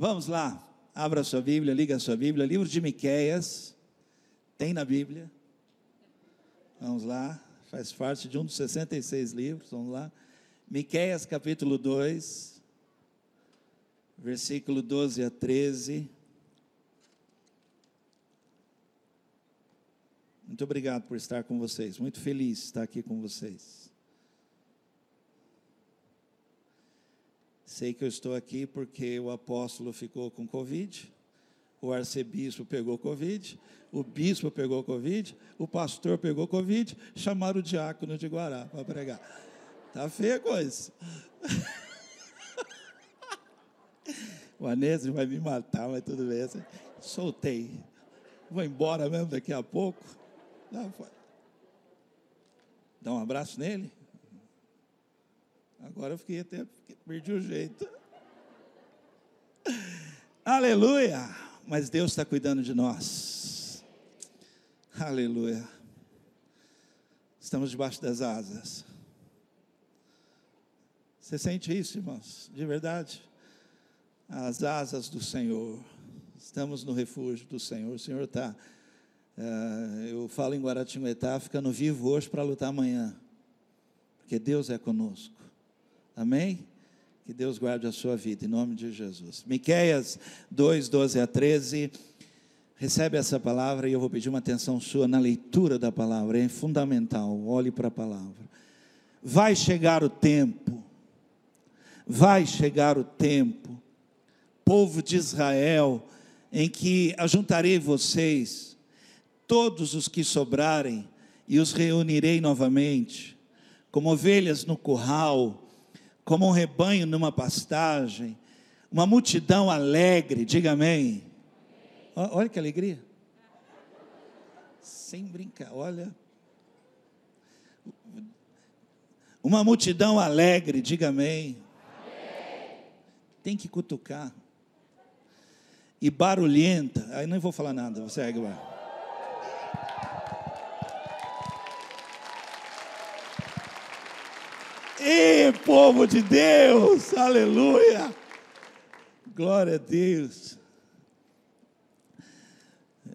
Vamos lá, abra sua Bíblia, liga a sua Bíblia, livro de Miqueias, tem na Bíblia. Vamos lá, faz parte de um dos 66 livros, vamos lá. Miqueias capítulo 2, versículo 12 a 13. Muito obrigado por estar com vocês, muito feliz de estar aqui com vocês. Sei que eu estou aqui porque o apóstolo ficou com Covid, o arcebispo pegou Covid, o bispo pegou Covid, o pastor pegou Covid, chamaram o diácono de Guará para pregar. Tá feia a coisa. o Anésio vai me matar, mas tudo bem. Soltei. Vou embora mesmo daqui a pouco. Dá um abraço nele. Agora eu fiquei até perdi o jeito. Aleluia! Mas Deus está cuidando de nós. Aleluia. Estamos debaixo das asas. Você sente isso, irmãos? De verdade? As asas do Senhor. Estamos no refúgio do Senhor. O Senhor está. Uh, eu falo em Guaratinguetá, ficando vivo hoje para lutar amanhã. Porque Deus é conosco. Amém? Que Deus guarde a sua vida, em nome de Jesus. Miqueias 2, 12 a 13. Recebe essa palavra e eu vou pedir uma atenção sua na leitura da palavra, é fundamental. Olhe para a palavra. Vai chegar o tempo, vai chegar o tempo, povo de Israel, em que ajuntarei vocês, todos os que sobrarem, e os reunirei novamente, como ovelhas no curral, como um rebanho numa pastagem, uma multidão alegre, diga amém. Olha que alegria. Sem brincar, olha. Uma multidão alegre, diga amém. Tem que cutucar. E barulhenta, aí não vou falar nada, você segue lá. E povo de Deus, aleluia, glória a Deus.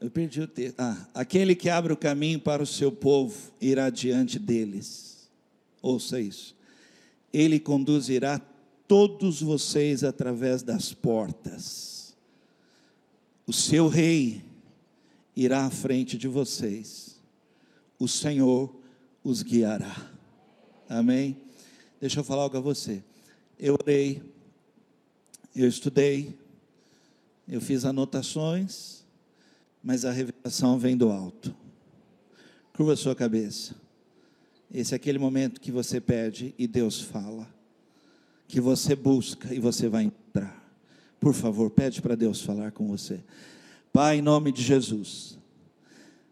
Eu perdi o texto. Ah, aquele que abre o caminho para o seu povo irá diante deles. Ouça isso. Ele conduzirá todos vocês através das portas. O seu rei irá à frente de vocês. O Senhor os guiará. Amém. Deixa eu falar algo a você. Eu orei, eu estudei, eu fiz anotações, mas a revelação vem do alto. Curva a sua cabeça. Esse é aquele momento que você pede e Deus fala. Que você busca e você vai entrar. Por favor, pede para Deus falar com você. Pai, em nome de Jesus.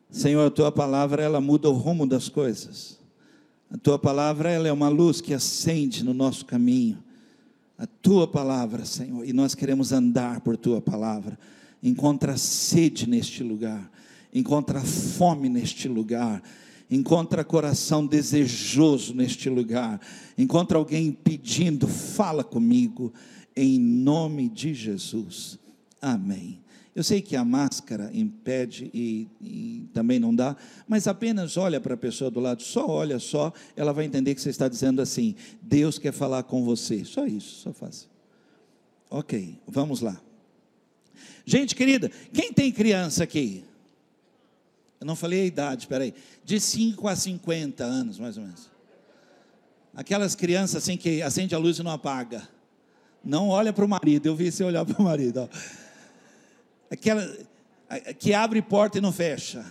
Senhor, a tua palavra ela muda o rumo das coisas. A tua palavra ela é uma luz que acende no nosso caminho. A tua palavra, Senhor, e nós queremos andar por tua palavra. Encontra sede neste lugar, encontra fome neste lugar, encontra coração desejoso neste lugar, encontra alguém pedindo, fala comigo, em nome de Jesus. Amém. Eu sei que a máscara impede e, e, também não dá, mas apenas olha para a pessoa do lado, só olha só, ela vai entender que você está dizendo assim: Deus quer falar com você. Só isso, só faz. Ok, vamos lá. Gente querida, quem tem criança aqui? Eu não falei a idade, espera aí. De 5 a 50 anos, mais ou menos. Aquelas crianças assim que acende a luz e não apaga. Não olha para o marido, eu vi você olhar para o marido. Ó aquela que abre porta e não fecha,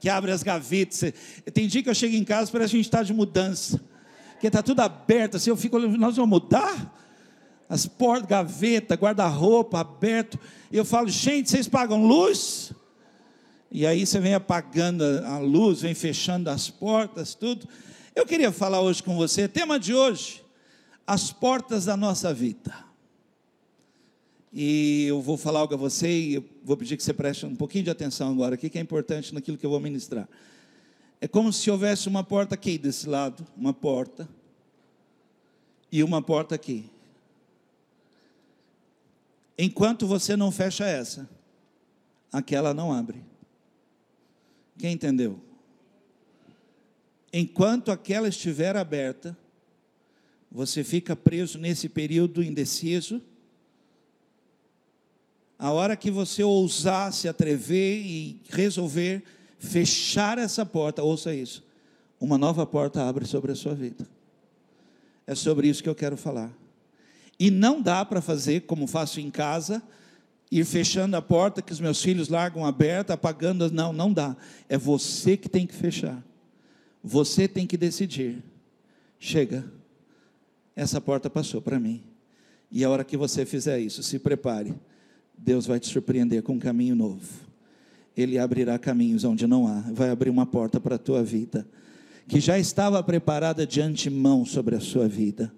que abre as gavetas. Tem dia que eu chego em casa parece que a gente está de mudança, que está tudo aberto. Assim, eu fico nós vamos mudar? As portas, gaveta, guarda-roupa aberto. E eu falo, gente, vocês pagam luz? E aí você vem apagando a luz, vem fechando as portas, tudo. Eu queria falar hoje com você, tema de hoje, as portas da nossa vida. E eu vou falar algo a você e eu vou pedir que você preste um pouquinho de atenção agora aqui, que é importante naquilo que eu vou ministrar. É como se houvesse uma porta aqui desse lado, uma porta, e uma porta aqui. Enquanto você não fecha essa, aquela não abre. Quem entendeu? Enquanto aquela estiver aberta, você fica preso nesse período indeciso. A hora que você ousar se atrever e resolver fechar essa porta, ouça isso, uma nova porta abre sobre a sua vida. É sobre isso que eu quero falar. E não dá para fazer como faço em casa, ir fechando a porta que os meus filhos largam aberta, apagando. Não, não dá. É você que tem que fechar. Você tem que decidir. Chega, essa porta passou para mim. E a hora que você fizer isso, se prepare. Deus vai te surpreender com um caminho novo. Ele abrirá caminhos onde não há, vai abrir uma porta para a tua vida, que já estava preparada de antemão sobre a sua vida.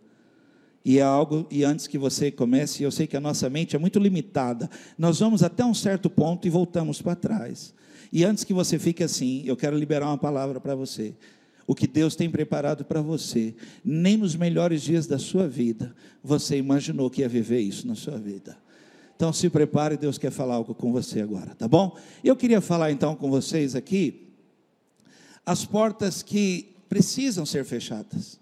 E é algo, e antes que você comece, eu sei que a nossa mente é muito limitada, nós vamos até um certo ponto e voltamos para trás. E antes que você fique assim, eu quero liberar uma palavra para você. O que Deus tem preparado para você, nem nos melhores dias da sua vida, você imaginou que ia viver isso na sua vida. Então se prepare, Deus quer falar algo com você agora, tá bom? Eu queria falar então com vocês aqui as portas que precisam ser fechadas.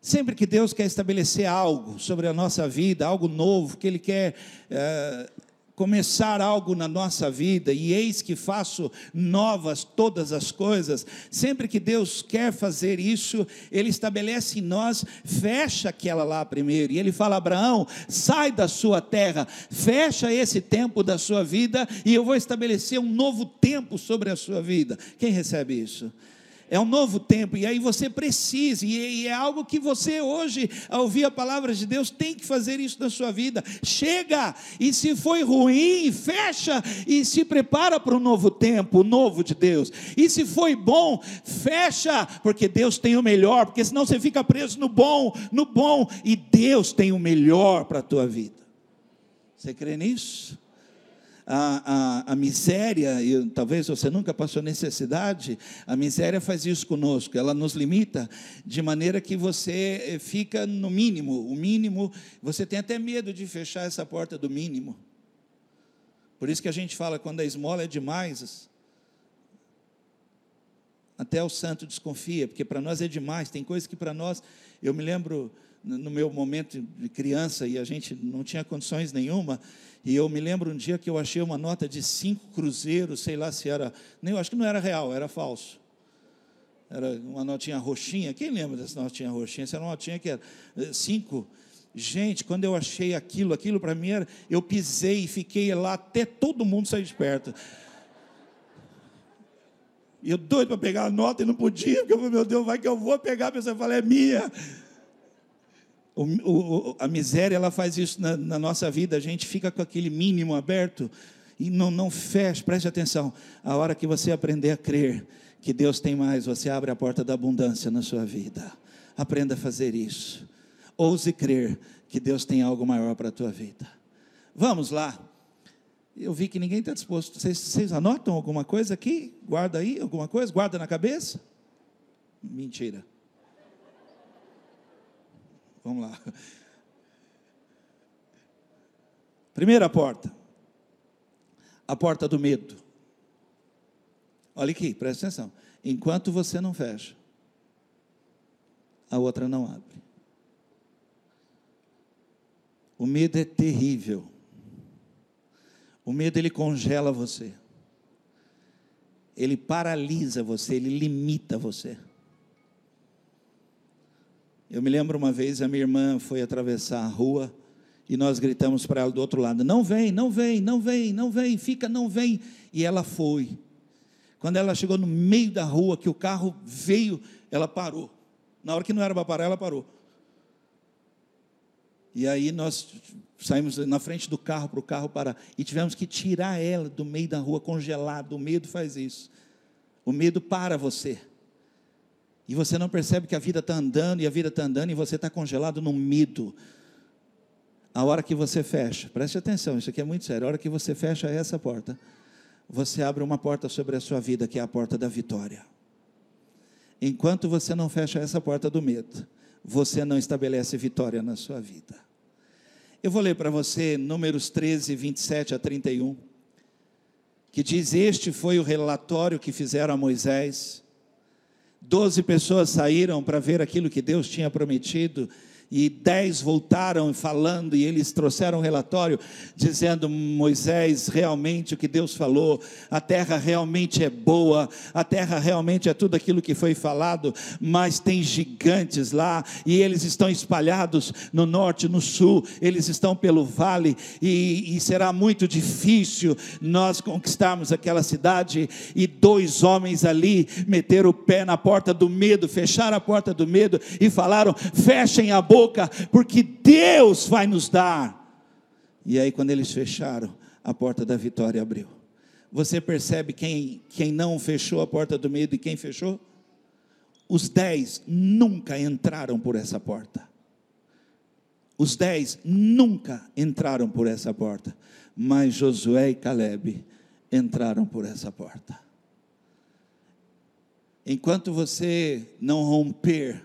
Sempre que Deus quer estabelecer algo sobre a nossa vida, algo novo, que Ele quer é, começar algo na nossa vida, e eis que faço novas todas as coisas, sempre que Deus quer fazer isso, Ele estabelece em nós, fecha aquela lá primeiro, e Ele fala: Abraão, sai da sua terra, fecha esse tempo da sua vida, e eu vou estabelecer um novo tempo sobre a sua vida. Quem recebe isso? É um novo tempo, e aí você precisa, e é algo que você hoje, ao ouvir a palavra de Deus, tem que fazer isso na sua vida. Chega, e se foi ruim, fecha e se prepara para um novo tempo, o novo de Deus. E se foi bom, fecha, porque Deus tem o melhor, porque senão você fica preso no bom, no bom, e Deus tem o melhor para a tua vida. Você crê nisso? A, a, a miséria, e talvez você nunca passou necessidade, a miséria faz isso conosco, ela nos limita de maneira que você eh, fica no mínimo, o mínimo, você tem até medo de fechar essa porta do mínimo. Por isso que a gente fala, quando a esmola é demais, até o santo desconfia, porque para nós é demais, tem coisas que para nós, eu me lembro no meu momento de criança e a gente não tinha condições nenhuma, e eu me lembro um dia que eu achei uma nota de cinco cruzeiros, sei lá se era, nem eu acho que não era real, era falso. Era uma notinha roxinha. Quem lembra dessa notinha roxinha? Essa era uma notinha que era eh, cinco. Gente, quando eu achei aquilo, aquilo para mim era, eu pisei e fiquei lá até todo mundo sair de perto. E eu doido para pegar a nota e não podia, porque eu falei, meu Deus, vai que eu vou pegar, a pessoa fala, é minha. O, o, a miséria ela faz isso na, na, nossa vida, a gente fica com aquele mínimo aberto e não, não fecha, preste atenção. A hora que você aprender a crer que Deus tem mais, você abre a porta da abundância na sua vida. Aprenda a fazer isso. Ouse crer que Deus tem algo maior para a tua vida. Vamos lá. Eu vi que ninguém está disposto. Vocês, vocês anotam alguma coisa aqui? Guarda aí alguma coisa? Guarda na cabeça? Mentira. Vamos lá. Primeira porta. A porta do medo. Olha aqui, presta atenção. Enquanto você não fecha, a outra não abre. O medo é terrível. O medo ele congela você. Ele paralisa você, ele limita você. Eu me lembro uma vez a minha irmã foi atravessar a rua e nós gritamos para ela do outro lado: Não vem, não vem, não vem, não vem, fica, não vem. E ela foi. Quando ela chegou no meio da rua, que o carro veio, ela parou. Na hora que não era para parar, ela parou. E aí nós saímos na frente do carro para o carro parar. E tivemos que tirar ela do meio da rua congelada. O medo faz isso. O medo para você. E você não percebe que a vida está andando e a vida está andando e você está congelado no medo. A hora que você fecha, preste atenção, isso aqui é muito sério. A hora que você fecha essa porta, você abre uma porta sobre a sua vida, que é a porta da vitória. Enquanto você não fecha essa porta do medo, você não estabelece vitória na sua vida. Eu vou ler para você Números 13, 27 a 31, que diz: Este foi o relatório que fizeram a Moisés. Doze pessoas saíram para ver aquilo que Deus tinha prometido e dez voltaram falando, e eles trouxeram um relatório dizendo: Moisés, realmente o que Deus falou, a terra realmente é boa, a terra realmente é tudo aquilo que foi falado, mas tem gigantes lá, e eles estão espalhados no norte, no sul, eles estão pelo vale, e, e será muito difícil nós conquistarmos aquela cidade. E dois homens ali meteram o pé na porta do medo, fecharam a porta do medo e falaram: fechem a boca boca, porque Deus vai nos dar. E aí, quando eles fecharam, a porta da vitória abriu. Você percebe quem, quem não fechou a porta do medo e quem fechou? Os dez nunca entraram por essa porta. Os dez nunca entraram por essa porta. Mas Josué e Caleb entraram por essa porta. Enquanto você não romper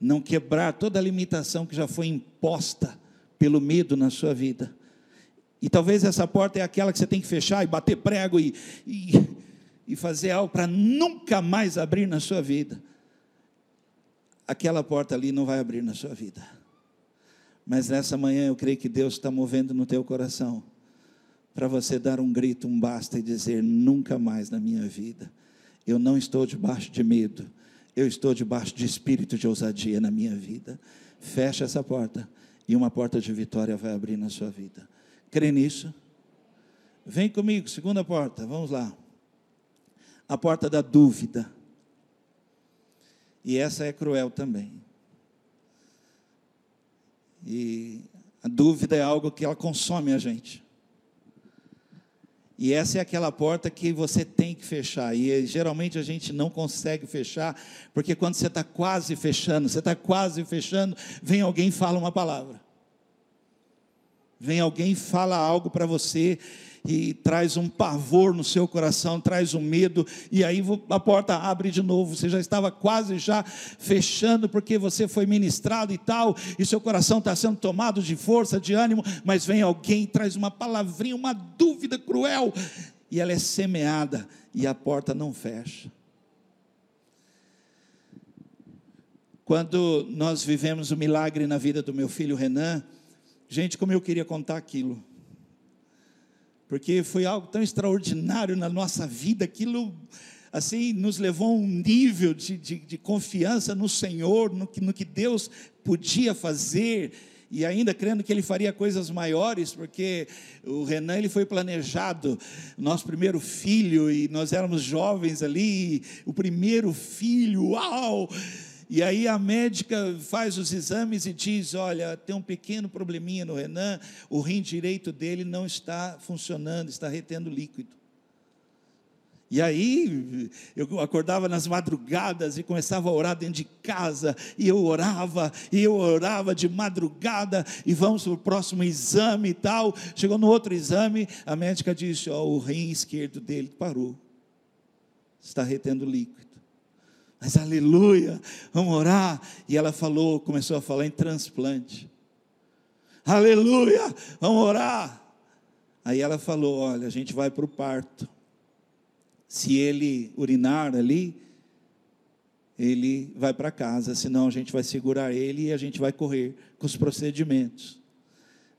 não quebrar toda a limitação que já foi imposta pelo medo na sua vida. E talvez essa porta é aquela que você tem que fechar e bater prego e, e, e fazer algo para nunca mais abrir na sua vida. Aquela porta ali não vai abrir na sua vida. Mas nessa manhã eu creio que Deus está movendo no teu coração para você dar um grito, um basta e dizer: nunca mais na minha vida. Eu não estou debaixo de medo eu estou debaixo de espírito de ousadia na minha vida. Fecha essa porta e uma porta de vitória vai abrir na sua vida. Crê nisso? Vem comigo, segunda porta, vamos lá. A porta da dúvida. E essa é cruel também. E a dúvida é algo que ela consome a gente. E essa é aquela porta que você tem que fechar. E eh, geralmente a gente não consegue fechar, porque quando você está quase fechando, você está quase fechando, vem alguém e fala uma palavra. Vem alguém e fala algo para você e traz um pavor no seu coração, traz um medo, e aí a porta abre de novo. Você já estava quase já fechando, porque você foi ministrado e tal, e seu coração está sendo tomado de força, de ânimo, mas vem alguém e traz uma palavrinha, uma dúvida cruel, e ela é semeada, e a porta não fecha. Quando nós vivemos o milagre na vida do meu filho Renan, gente, como eu queria contar aquilo porque foi algo tão extraordinário na nossa vida, aquilo assim nos levou a um nível de, de, de confiança no Senhor, no que, no que Deus podia fazer e ainda crendo que ele faria coisas maiores, porque o Renan ele foi planejado, nosso primeiro filho, e nós éramos jovens ali, o primeiro filho, uau! E aí a médica faz os exames e diz: Olha, tem um pequeno probleminha no Renan, o rim direito dele não está funcionando, está retendo líquido. E aí eu acordava nas madrugadas e começava a orar dentro de casa, e eu orava, e eu orava de madrugada, e vamos para o próximo exame e tal. Chegou no outro exame, a médica disse: Ó, oh, o rim esquerdo dele parou, está retendo líquido. Mas aleluia, vamos orar. E ela falou, começou a falar em transplante. Aleluia, vamos orar. Aí ela falou: Olha, a gente vai para o parto. Se ele urinar ali, ele vai para casa, senão a gente vai segurar ele e a gente vai correr com os procedimentos.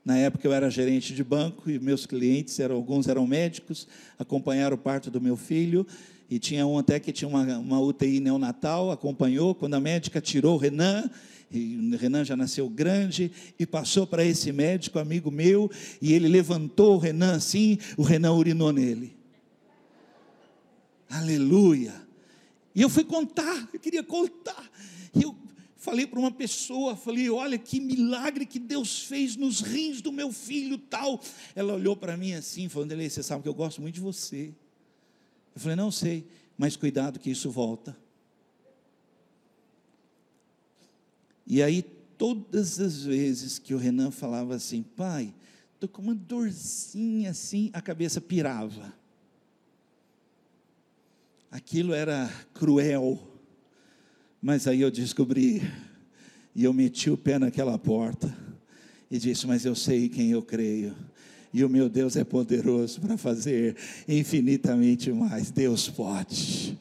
Na época eu era gerente de banco e meus clientes eram alguns eram médicos, acompanharam o parto do meu filho e tinha um até que tinha uma, uma UTI neonatal, acompanhou, quando a médica tirou o Renan, e Renan já nasceu grande, e passou para esse médico, amigo meu, e ele levantou o Renan assim, o Renan urinou nele. Aleluia! E eu fui contar, eu queria contar. E eu falei para uma pessoa, falei, olha que milagre que Deus fez nos rins do meu filho tal. Ela olhou para mim assim, falando, você sabe que eu gosto muito de você. Eu falei, não sei, mas cuidado que isso volta. E aí, todas as vezes que o Renan falava assim, pai, estou com uma dorzinha assim, a cabeça pirava. Aquilo era cruel, mas aí eu descobri, e eu meti o pé naquela porta, e disse: Mas eu sei em quem eu creio. E o meu Deus é poderoso para fazer infinitamente mais. Deus pode.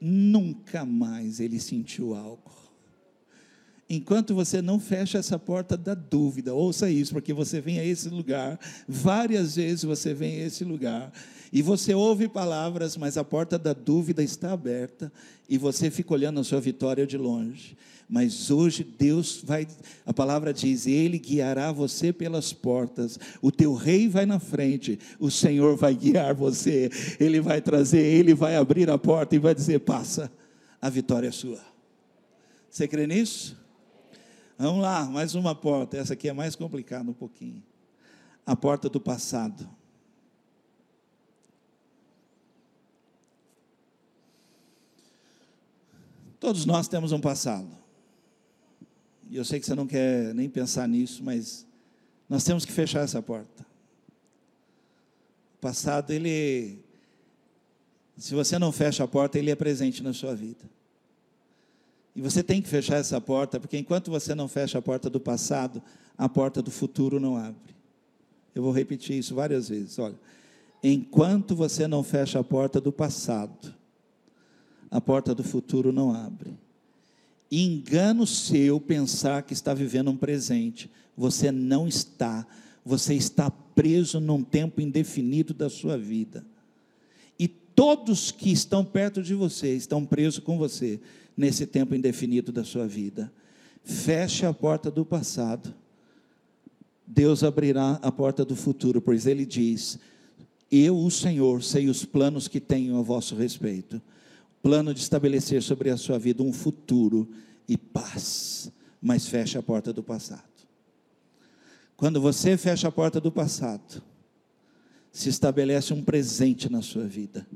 Nunca mais ele sentiu algo. Enquanto você não fecha essa porta da dúvida, ouça isso, porque você vem a esse lugar, várias vezes você vem a esse lugar, e você ouve palavras, mas a porta da dúvida está aberta, e você fica olhando a sua vitória de longe. Mas hoje Deus vai, a palavra diz, Ele guiará você pelas portas, o teu rei vai na frente, o Senhor vai guiar você, Ele vai trazer, Ele vai abrir a porta e vai dizer: passa, a vitória é sua. Você crê nisso? Vamos lá, mais uma porta, essa aqui é mais complicada um pouquinho. A porta do passado. Todos nós temos um passado. E eu sei que você não quer nem pensar nisso, mas nós temos que fechar essa porta. O passado, ele. Se você não fecha a porta, ele é presente na sua vida. E você tem que fechar essa porta, porque enquanto você não fecha a porta do passado, a porta do futuro não abre. Eu vou repetir isso várias vezes. Olha, enquanto você não fecha a porta do passado, a porta do futuro não abre engano seu pensar que está vivendo um presente. Você não está. Você está preso num tempo indefinido da sua vida. E todos que estão perto de você estão presos com você nesse tempo indefinido da sua vida. Feche a porta do passado. Deus abrirá a porta do futuro, pois ele diz: Eu, o Senhor, sei os planos que tenho a vosso respeito plano de estabelecer sobre a sua vida um futuro e paz, mas fecha a porta do passado. Quando você fecha a porta do passado, se estabelece um presente na sua vida.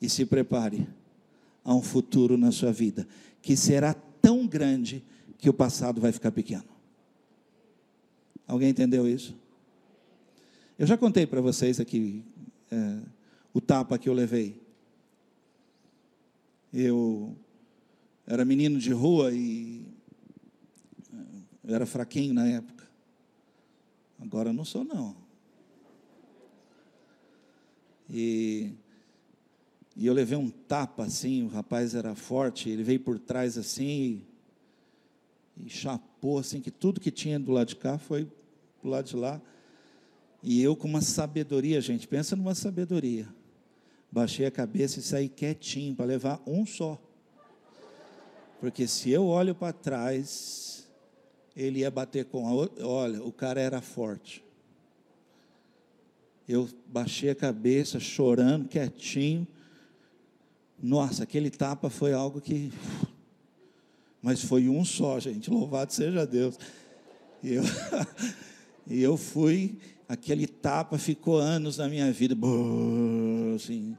E se prepare a um futuro na sua vida que será tão grande que o passado vai ficar pequeno. Alguém entendeu isso? Eu já contei para vocês aqui é, o tapa que eu levei. Eu era menino de rua e eu era fraquinho na época. Agora não sou não. E, e eu levei um tapa assim, o rapaz era forte, ele veio por trás assim e, e chapou assim, que tudo que tinha do lado de cá foi do lado de lá. E eu com uma sabedoria, gente, pensa numa sabedoria. Baixei a cabeça e saí quietinho para levar um só. Porque se eu olho para trás, ele ia bater com a outra. Olha, o cara era forte. Eu baixei a cabeça, chorando, quietinho. Nossa, aquele tapa foi algo que. Mas foi um só, gente. Louvado seja Deus. E eu, e eu fui aquele tapa ficou anos na minha vida, assim.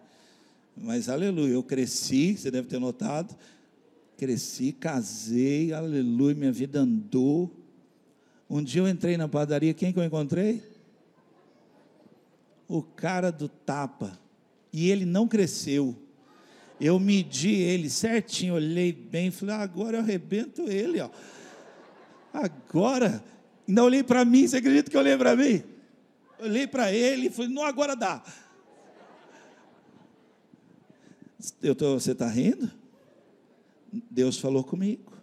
Mas aleluia, eu cresci, você deve ter notado. Cresci, casei, aleluia, minha vida andou. Um dia eu entrei na padaria, quem que eu encontrei? O cara do tapa. E ele não cresceu. Eu medi ele certinho, olhei bem, falei, ah, agora eu arrebento ele, ó. Agora, ainda olhei para mim, você acredita que eu olhei para mim? Olhei para ele e falei, não, agora dá. Eu tô, você está rindo? Deus falou comigo.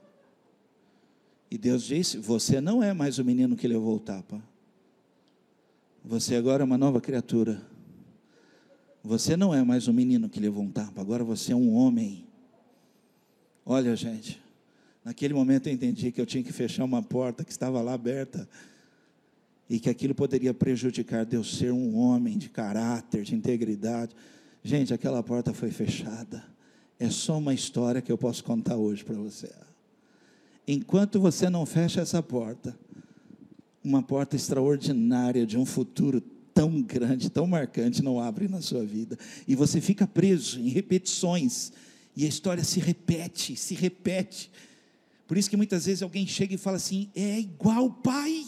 E Deus disse: Você não é mais o menino que levou o tapa. Você agora é uma nova criatura. Você não é mais o menino que levou um tapa, agora você é um homem. Olha, gente, naquele momento eu entendi que eu tinha que fechar uma porta que estava lá aberta e que aquilo poderia prejudicar Deus ser um homem de caráter, de integridade. Gente, aquela porta foi fechada. É só uma história que eu posso contar hoje para você. Enquanto você não fecha essa porta, uma porta extraordinária de um futuro tão grande, tão marcante, não abre na sua vida. E você fica preso em repetições. E a história se repete, se repete. Por isso que muitas vezes alguém chega e fala assim: é igual o pai.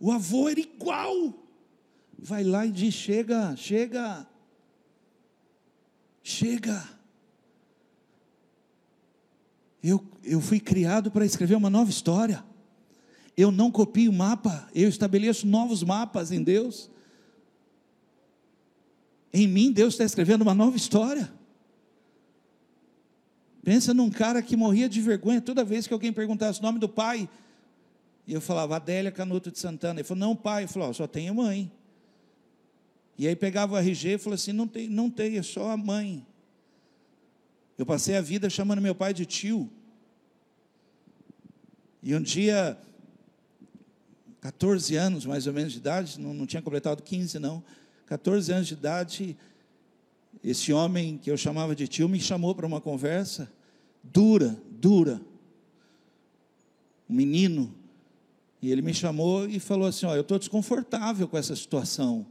O avô era igual. Vai lá e diz: chega, chega, chega. Eu, eu fui criado para escrever uma nova história. Eu não copio o mapa, eu estabeleço novos mapas em Deus. Em mim, Deus está escrevendo uma nova história. Pensa num cara que morria de vergonha toda vez que alguém perguntasse o nome do pai. E eu falava, Adélia Canuto de Santana. Ele falou, não, pai. Eu falou, só tenho mãe. E aí pegava o RG e falou assim: não tem, não tem, é só a mãe. Eu passei a vida chamando meu pai de tio. E um dia, 14 anos mais ou menos de idade, não, não tinha completado 15 não, 14 anos de idade, esse homem que eu chamava de tio me chamou para uma conversa dura, dura. Um menino. E ele me chamou e falou assim: Ó, eu estou desconfortável com essa situação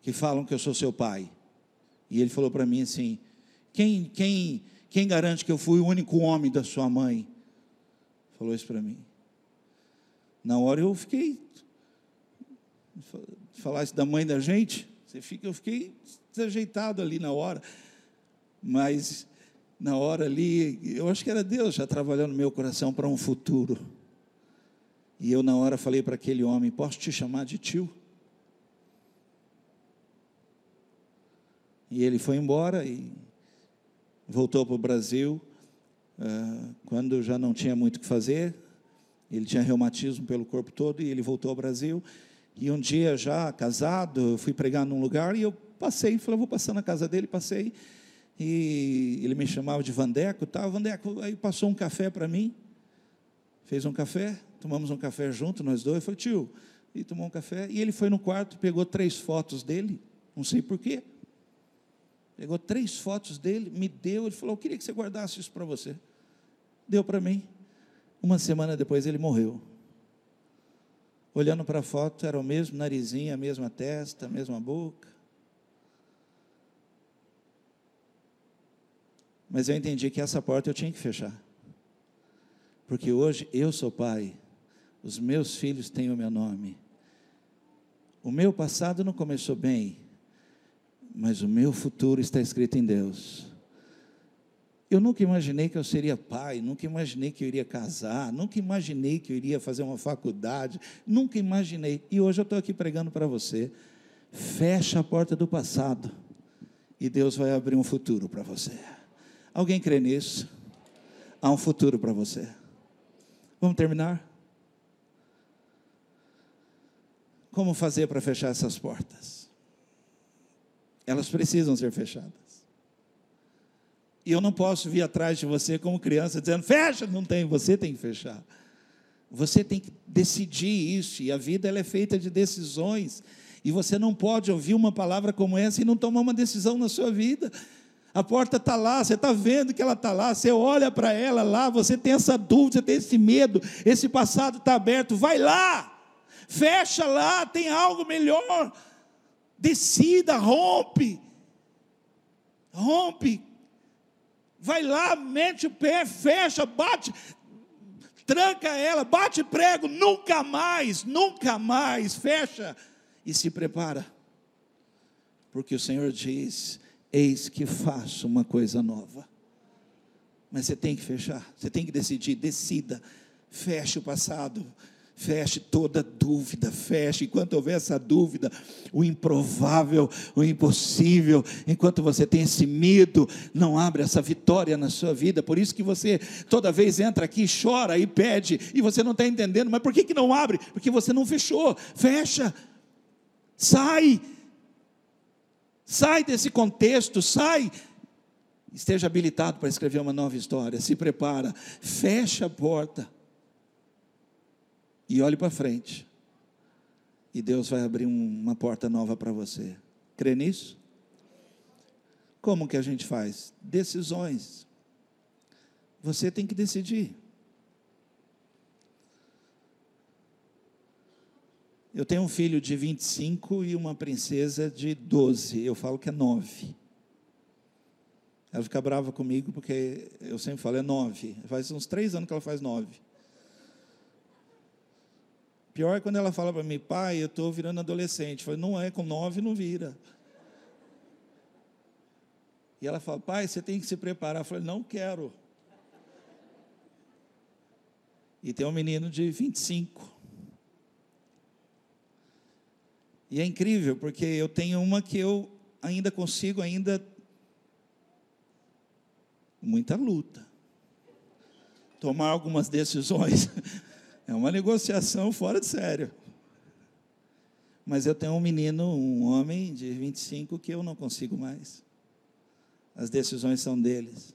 que falam que eu sou seu pai. E ele falou para mim assim: quem, quem, quem garante que eu fui o único homem da sua mãe? Falou isso para mim. Na hora eu fiquei. Falar isso da mãe da gente, você fica, eu fiquei desajeitado ali na hora. Mas na hora ali, eu acho que era Deus já trabalhando no meu coração para um futuro. E eu na hora falei para aquele homem: Posso te chamar de tio? E ele foi embora e voltou para o Brasil. Uh, quando já não tinha muito o que fazer, ele tinha reumatismo pelo corpo todo e ele voltou ao Brasil. E um dia, já casado, eu fui pregar num lugar e eu passei, falei, vou passar na casa dele, passei. E ele me chamava de Vandeco, tá? Vandeco, aí passou um café para mim, fez um café, tomamos um café junto, nós dois. Eu falei, tio, e tomou um café. E ele foi no quarto, pegou três fotos dele, não sei porquê. Pegou três fotos dele, me deu, ele falou: Eu queria que você guardasse isso para você. Deu para mim. Uma semana depois ele morreu. Olhando para a foto, era o mesmo narizinho, a mesma testa, a mesma boca. Mas eu entendi que essa porta eu tinha que fechar. Porque hoje eu sou pai, os meus filhos têm o meu nome. O meu passado não começou bem, mas o meu futuro está escrito em Deus. Eu nunca imaginei que eu seria pai, nunca imaginei que eu iria casar, nunca imaginei que eu iria fazer uma faculdade, nunca imaginei. E hoje eu estou aqui pregando para você. Fecha a porta do passado e Deus vai abrir um futuro para você. Alguém crê nisso? Há um futuro para você. Vamos terminar? Como fazer para fechar essas portas? elas precisam ser fechadas. E eu não posso vir atrás de você como criança dizendo, fecha, não tem, você tem que fechar. Você tem que decidir isso, e a vida ela é feita de decisões. E você não pode ouvir uma palavra como essa e não tomar uma decisão na sua vida. A porta está lá, você está vendo que ela está lá, você olha para ela lá, você tem essa dúvida, você tem esse medo, esse passado está aberto, vai lá, fecha lá, tem algo melhor decida, rompe, rompe, vai lá, mete o pé, fecha, bate, tranca ela, bate prego, nunca mais, nunca mais, fecha e se prepara, porque o Senhor diz: Eis que faço uma coisa nova. Mas você tem que fechar, você tem que decidir, decida, feche o passado, Feche toda dúvida, feche. Enquanto houver essa dúvida, o improvável, o impossível, enquanto você tem esse medo, não abre essa vitória na sua vida. Por isso que você toda vez entra aqui, chora e pede, e você não está entendendo. Mas por que, que não abre? Porque você não fechou. Fecha. Sai. Sai desse contexto, sai. Esteja habilitado para escrever uma nova história. Se prepara. Fecha a porta e olhe para frente. E Deus vai abrir um, uma porta nova para você. Crê nisso? Como que a gente faz? Decisões. Você tem que decidir. Eu tenho um filho de 25 e uma princesa de 12. Eu falo que é 9. Ela fica brava comigo porque eu sempre falo é 9. Faz uns três anos que ela faz 9. Pior é quando ela fala para mim, pai, eu estou virando adolescente. Eu falei, não é, com nove não vira. E ela fala, pai, você tem que se preparar. Eu falei, não quero. E tem um menino de 25. E é incrível, porque eu tenho uma que eu ainda consigo, ainda. Muita luta. Tomar algumas decisões. É uma negociação fora de sério. Mas eu tenho um menino, um homem de 25 que eu não consigo mais. As decisões são deles.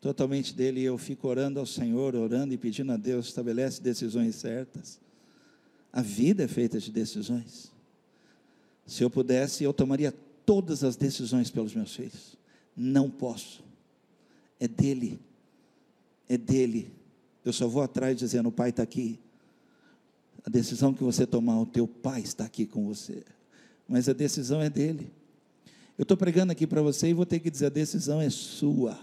Totalmente dele, e eu fico orando ao Senhor, orando e pedindo a Deus, estabelece decisões certas. A vida é feita de decisões. Se eu pudesse, eu tomaria todas as decisões pelos meus filhos. Não posso. É dele. É dele. Eu só vou atrás dizendo: o pai está aqui. A decisão que você tomar, o teu pai está aqui com você. Mas a decisão é dele. Eu estou pregando aqui para você e vou ter que dizer: a decisão é sua.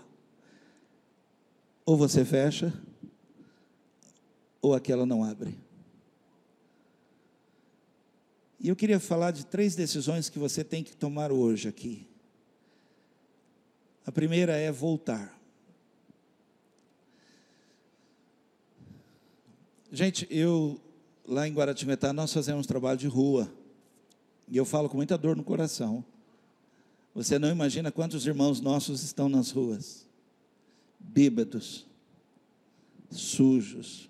Ou você fecha, ou aquela não abre. E eu queria falar de três decisões que você tem que tomar hoje aqui. A primeira é voltar. Gente, eu lá em Guaratinguetá nós fazemos trabalho de rua. E eu falo com muita dor no coração. Você não imagina quantos irmãos nossos estão nas ruas, bêbados, sujos,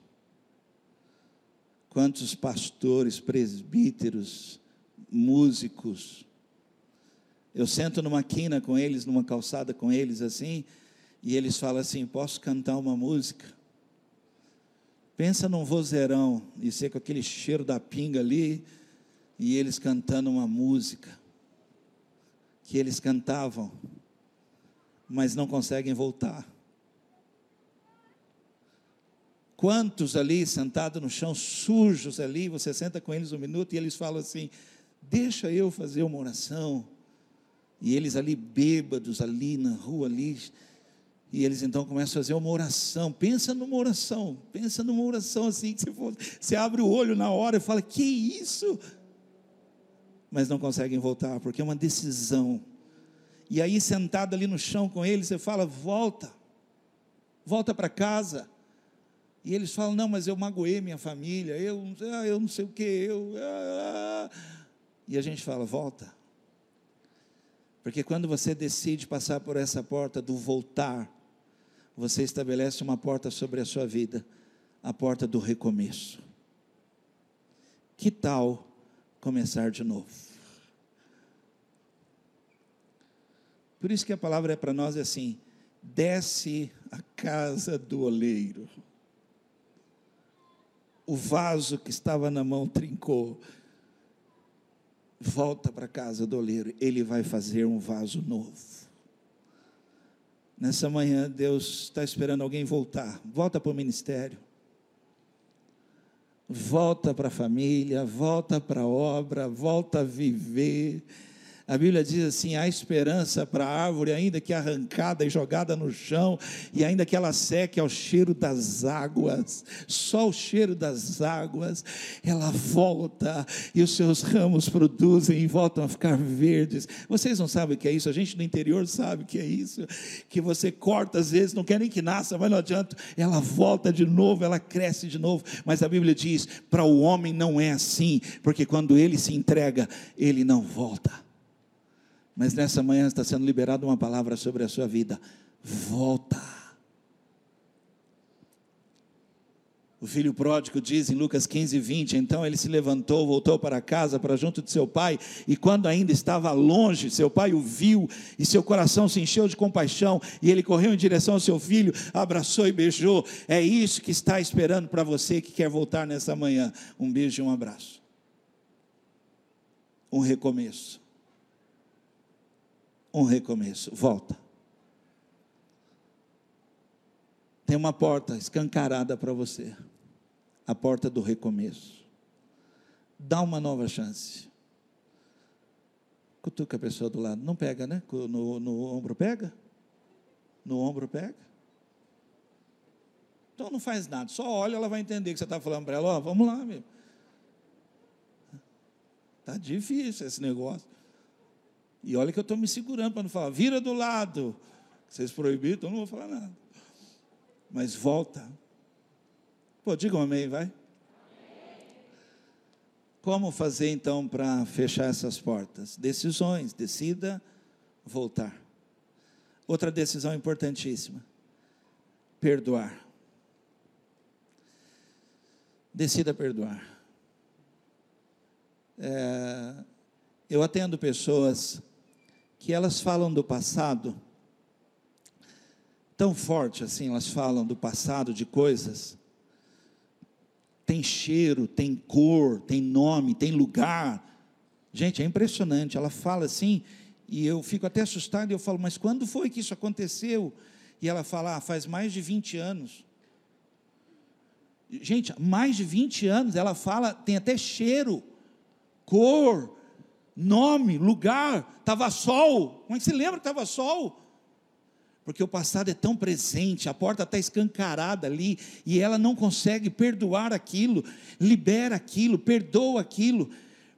quantos pastores, presbíteros, músicos. Eu sento numa quina com eles, numa calçada com eles assim, e eles falam assim: posso cantar uma música? Pensa num vozeirão e ser com aquele cheiro da pinga ali, e eles cantando uma música que eles cantavam, mas não conseguem voltar. Quantos ali sentados no chão, sujos ali, você senta com eles um minuto e eles falam assim: Deixa eu fazer uma oração. E eles ali bêbados, ali na rua, ali. E eles então começam a fazer uma oração. Pensa numa oração, pensa numa oração assim, que você, você abre o olho na hora e fala: Que isso? Mas não conseguem voltar, porque é uma decisão. E aí, sentado ali no chão com eles, você fala: Volta, volta para casa e eles falam: não, mas eu magoei minha família, eu, ah, eu não sei o que, eu. Ah. E a gente fala: volta. Porque quando você decide passar por essa porta do voltar, você estabelece uma porta sobre a sua vida, a porta do recomeço. Que tal começar de novo? Por isso que a palavra é para nós assim: desce a casa do oleiro o vaso que estava na mão trincou. Volta para casa do oleiro, ele vai fazer um vaso novo. Nessa manhã, Deus está esperando alguém voltar. Volta para o ministério. Volta para a família, volta para a obra, volta a viver a Bíblia diz assim: há esperança para a árvore, ainda que arrancada e jogada no chão, e ainda que ela seque ao cheiro das águas, só o cheiro das águas, ela volta e os seus ramos produzem e voltam a ficar verdes. Vocês não sabem o que é isso? A gente no interior sabe o que é isso. Que você corta às vezes, não quer nem que nasça, mas não adianta, ela volta de novo, ela cresce de novo. Mas a Bíblia diz: para o homem não é assim, porque quando ele se entrega, ele não volta. Mas nessa manhã está sendo liberada uma palavra sobre a sua vida. Volta. O filho pródigo diz em Lucas 15, 20: Então ele se levantou, voltou para casa, para junto de seu pai, e quando ainda estava longe, seu pai o viu, e seu coração se encheu de compaixão, e ele correu em direção ao seu filho, abraçou e beijou. É isso que está esperando para você que quer voltar nessa manhã: um beijo e um abraço, um recomeço um recomeço. Volta. Tem uma porta escancarada para você a porta do recomeço. Dá uma nova chance. Cutuca a pessoa do lado. Não pega, né? No, no ombro pega? No ombro pega? Então não faz nada. Só olha, ela vai entender que você está falando para ela. Ó, vamos lá, meu. Está difícil esse negócio. E olha que eu estou me segurando para não falar, vira do lado. Vocês proibiram, então não vou falar nada. Mas volta. Pô, diga um amém, vai. Como fazer então para fechar essas portas? Decisões, decida voltar. Outra decisão importantíssima: perdoar. Decida perdoar. É, eu atendo pessoas que elas falam do passado tão forte assim, elas falam do passado, de coisas. Tem cheiro, tem cor, tem nome, tem lugar. Gente, é impressionante. Ela fala assim, e eu fico até assustado, e eu falo, mas quando foi que isso aconteceu? E ela fala, ah, faz mais de 20 anos. Gente, mais de 20 anos, ela fala, tem até cheiro, cor, nome, lugar, estava sol. Como é que você lembra que estava sol? porque o passado é tão presente, a porta está escancarada ali, e ela não consegue perdoar aquilo, libera aquilo, perdoa aquilo,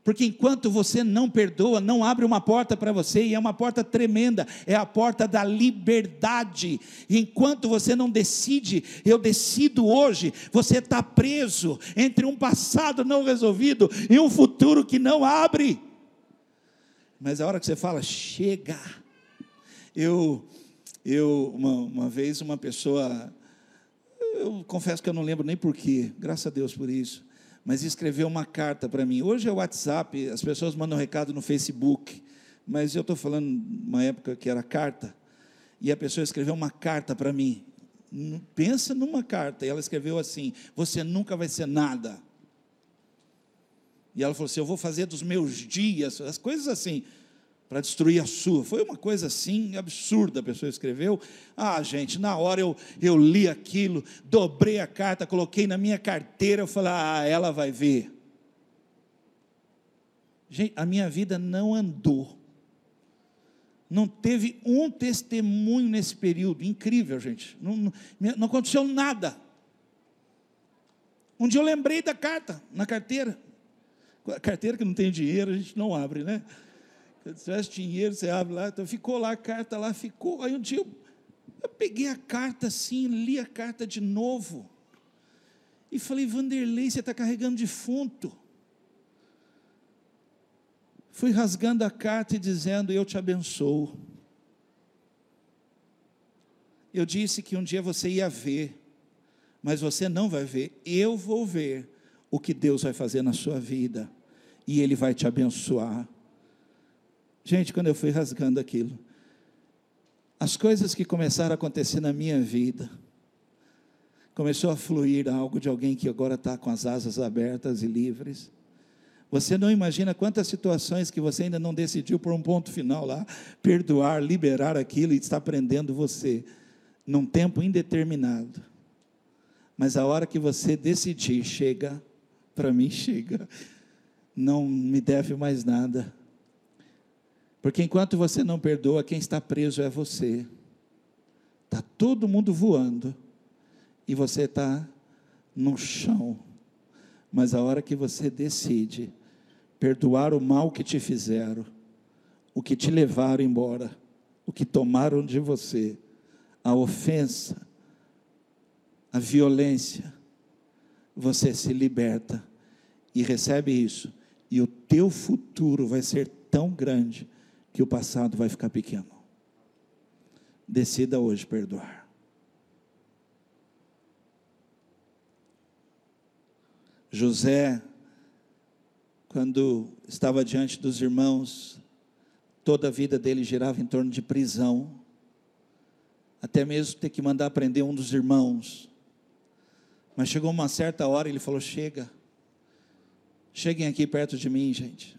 porque enquanto você não perdoa, não abre uma porta para você, e é uma porta tremenda, é a porta da liberdade. E enquanto você não decide, eu decido hoje, você está preso entre um passado não resolvido e um futuro que não abre. Mas a hora que você fala, chega, eu eu, uma, uma vez, uma pessoa, eu confesso que eu não lembro nem porquê, graças a Deus por isso, mas escreveu uma carta para mim. Hoje é o WhatsApp, as pessoas mandam recado no Facebook, mas eu estou falando uma época que era carta, e a pessoa escreveu uma carta para mim. Pensa numa carta, e ela escreveu assim: Você nunca vai ser nada. E ela falou assim: Eu vou fazer dos meus dias, as coisas assim para destruir a sua. Foi uma coisa assim absurda, a pessoa escreveu. Ah, gente, na hora eu, eu li aquilo, dobrei a carta, coloquei na minha carteira, eu falei, ah, ela vai ver. Gente, a minha vida não andou. Não teve um testemunho nesse período. Incrível, gente. Não, não, não aconteceu nada. Um dia eu lembrei da carta, na carteira. Carteira que não tem dinheiro, a gente não abre, né? Se tivesse dinheiro, você abre lá. Então ficou lá a carta lá, ficou. Aí um dia eu, eu peguei a carta assim, li a carta de novo. E falei, Vanderlei, você está carregando defunto. Fui rasgando a carta e dizendo, eu te abençoo. Eu disse que um dia você ia ver, mas você não vai ver. Eu vou ver o que Deus vai fazer na sua vida. E Ele vai te abençoar. Gente, quando eu fui rasgando aquilo, as coisas que começaram a acontecer na minha vida, começou a fluir algo de alguém que agora está com as asas abertas e livres. Você não imagina quantas situações que você ainda não decidiu por um ponto final lá, perdoar, liberar aquilo e está prendendo você num tempo indeterminado. Mas a hora que você decidir, chega, para mim chega, não me deve mais nada. Porque enquanto você não perdoa, quem está preso é você. Está todo mundo voando e você está no chão. Mas a hora que você decide perdoar o mal que te fizeram, o que te levaram embora, o que tomaram de você, a ofensa, a violência, você se liberta e recebe isso, e o teu futuro vai ser tão grande que o passado vai ficar pequeno. Decida hoje perdoar. José, quando estava diante dos irmãos, toda a vida dele girava em torno de prisão, até mesmo ter que mandar prender um dos irmãos. Mas chegou uma certa hora, ele falou: Chega, cheguem aqui perto de mim, gente.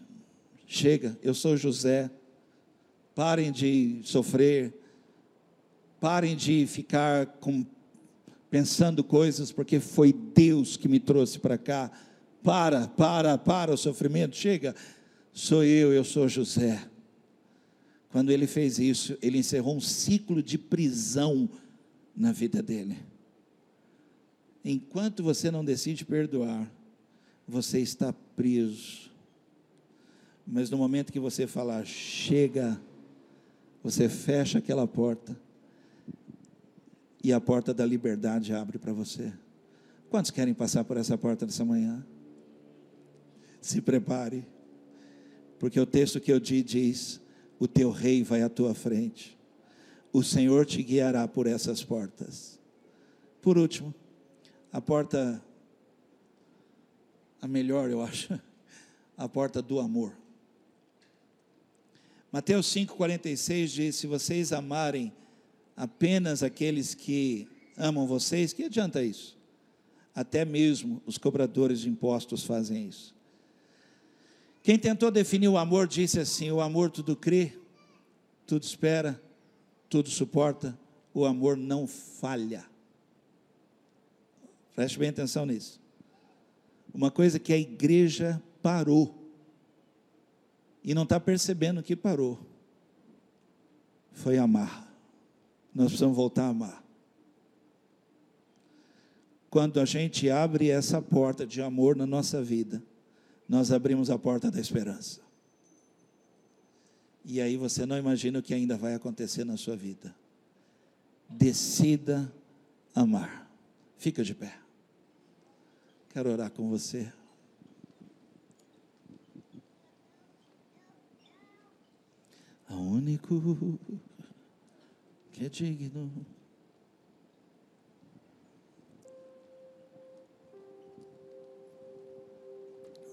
Chega, eu sou José parem de sofrer, parem de ficar com, pensando coisas, porque foi Deus que me trouxe para cá. Para, para, para o sofrimento, chega, sou eu, eu sou José. Quando ele fez isso, ele encerrou um ciclo de prisão na vida dele. Enquanto você não decide perdoar, você está preso. Mas no momento que você falar, chega, você fecha aquela porta e a porta da liberdade abre para você. Quantos querem passar por essa porta dessa manhã? Se prepare, porque o texto que eu di diz: o teu rei vai à tua frente, o Senhor te guiará por essas portas. Por último, a porta, a melhor eu acho, a porta do amor. Mateus 5,46 diz: Se vocês amarem apenas aqueles que amam vocês, que adianta isso? Até mesmo os cobradores de impostos fazem isso. Quem tentou definir o amor disse assim: o amor tudo crê, tudo espera, tudo suporta, o amor não falha. Preste bem atenção nisso. Uma coisa que a igreja parou e não está percebendo que parou foi amar. Nós precisamos voltar a amar. Quando a gente abre essa porta de amor na nossa vida, nós abrimos a porta da esperança. E aí você não imagina o que ainda vai acontecer na sua vida. Decida amar. Fica de pé. Quero orar com você. A único que é digno.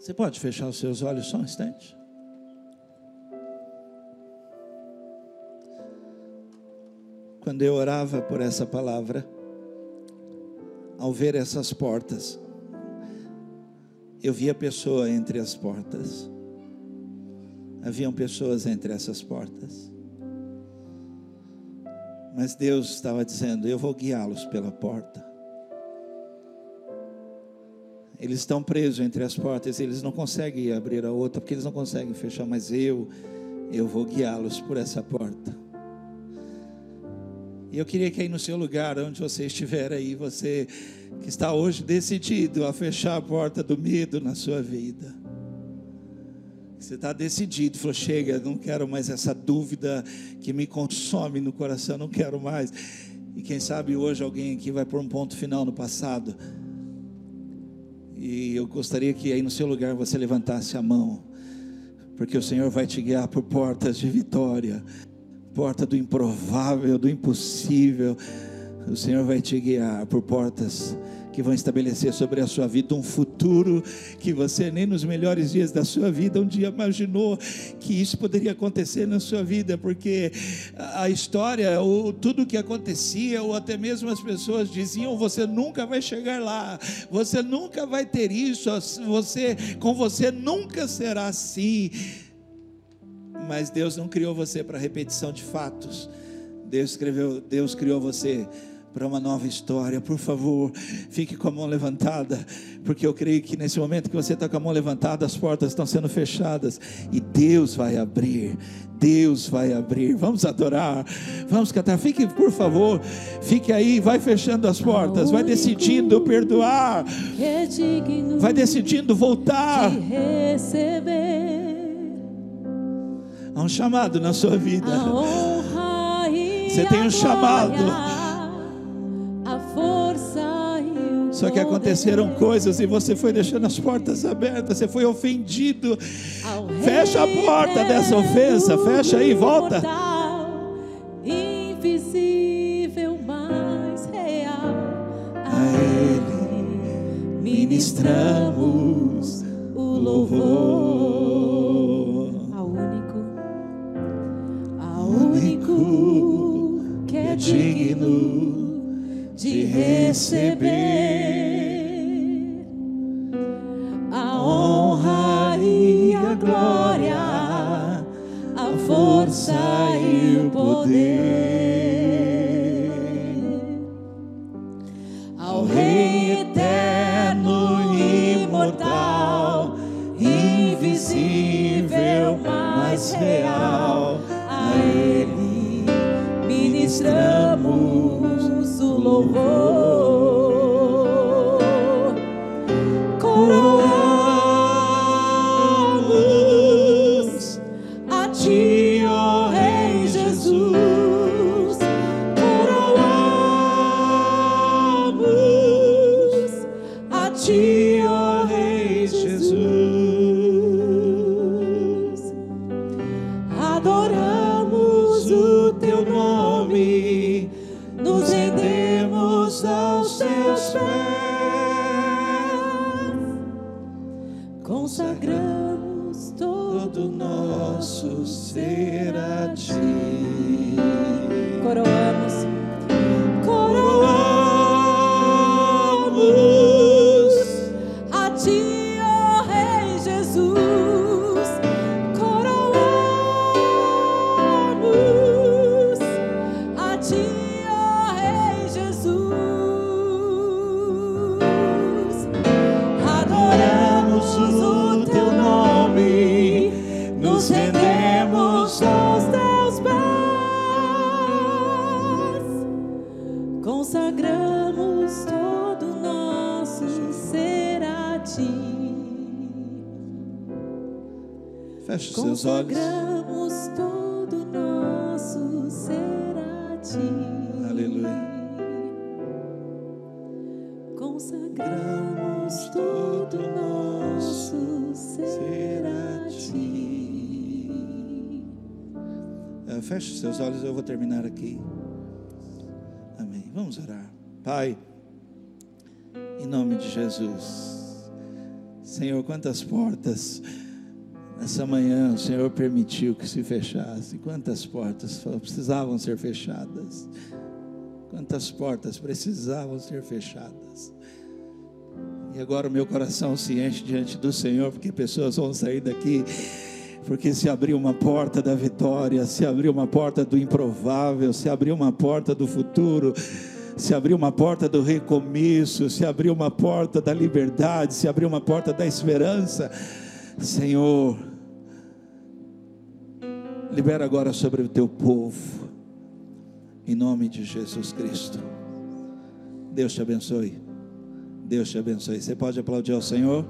Você pode fechar os seus olhos só um instante? Quando eu orava por essa palavra, ao ver essas portas, eu via pessoa entre as portas. Haviam pessoas entre essas portas. Mas Deus estava dizendo: Eu vou guiá-los pela porta. Eles estão presos entre as portas, eles não conseguem abrir a outra, porque eles não conseguem fechar, mas eu, eu vou guiá-los por essa porta. E eu queria que aí no seu lugar, onde você estiver aí, você que está hoje decidido a fechar a porta do medo na sua vida. Você está decidido, falou: chega, não quero mais essa dúvida que me consome no coração, não quero mais. E quem sabe hoje alguém aqui vai pôr um ponto final no passado e eu gostaria que aí no seu lugar você levantasse a mão, porque o Senhor vai te guiar por portas de vitória, porta do improvável, do impossível. O Senhor vai te guiar por portas que vão estabelecer sobre a sua vida um futuro que você nem nos melhores dias da sua vida um dia imaginou que isso poderia acontecer na sua vida, porque a história, ou tudo que acontecia, ou até mesmo as pessoas diziam: você nunca vai chegar lá, você nunca vai ter isso, você com você nunca será assim. Mas Deus não criou você para repetição de fatos. Deus escreveu, Deus criou você para uma nova história. Por favor, fique com a mão levantada, porque eu creio que nesse momento que você está com a mão levantada, as portas estão sendo fechadas e Deus vai abrir. Deus vai abrir. Vamos adorar, vamos cantar. Fique, por favor, fique aí, vai fechando as portas, vai decidindo perdoar, vai decidindo voltar. Há um chamado na sua vida. Você tem um chamado. Só que aconteceram coisas e você foi deixando as portas abertas, você foi ofendido. Fecha a porta dessa ofensa, fecha aí, volta. Invisível, mais real. A Ele ministramos o louvor. Digno de receber Feche seus olhos. Consagramos todo o nosso ser a ti. Aleluia. Consagramos todo nosso ser a ti. Ah, Feche os seus olhos, eu vou terminar aqui. Amém. Vamos orar. Pai, em nome de Jesus. Senhor, quantas portas nessa manhã o Senhor permitiu que se fechasse. Quantas portas precisavam ser fechadas. Quantas portas precisavam ser fechadas. E agora o meu coração se enche diante do Senhor, porque pessoas vão sair daqui porque se abriu uma porta da vitória, se abriu uma porta do improvável, se abriu uma porta do futuro, se abriu uma porta do recomeço, se abriu uma porta da liberdade, se abriu uma porta da esperança. Senhor, libera agora sobre o teu povo, em nome de Jesus Cristo. Deus te abençoe. Deus te abençoe. Você pode aplaudir ao Senhor?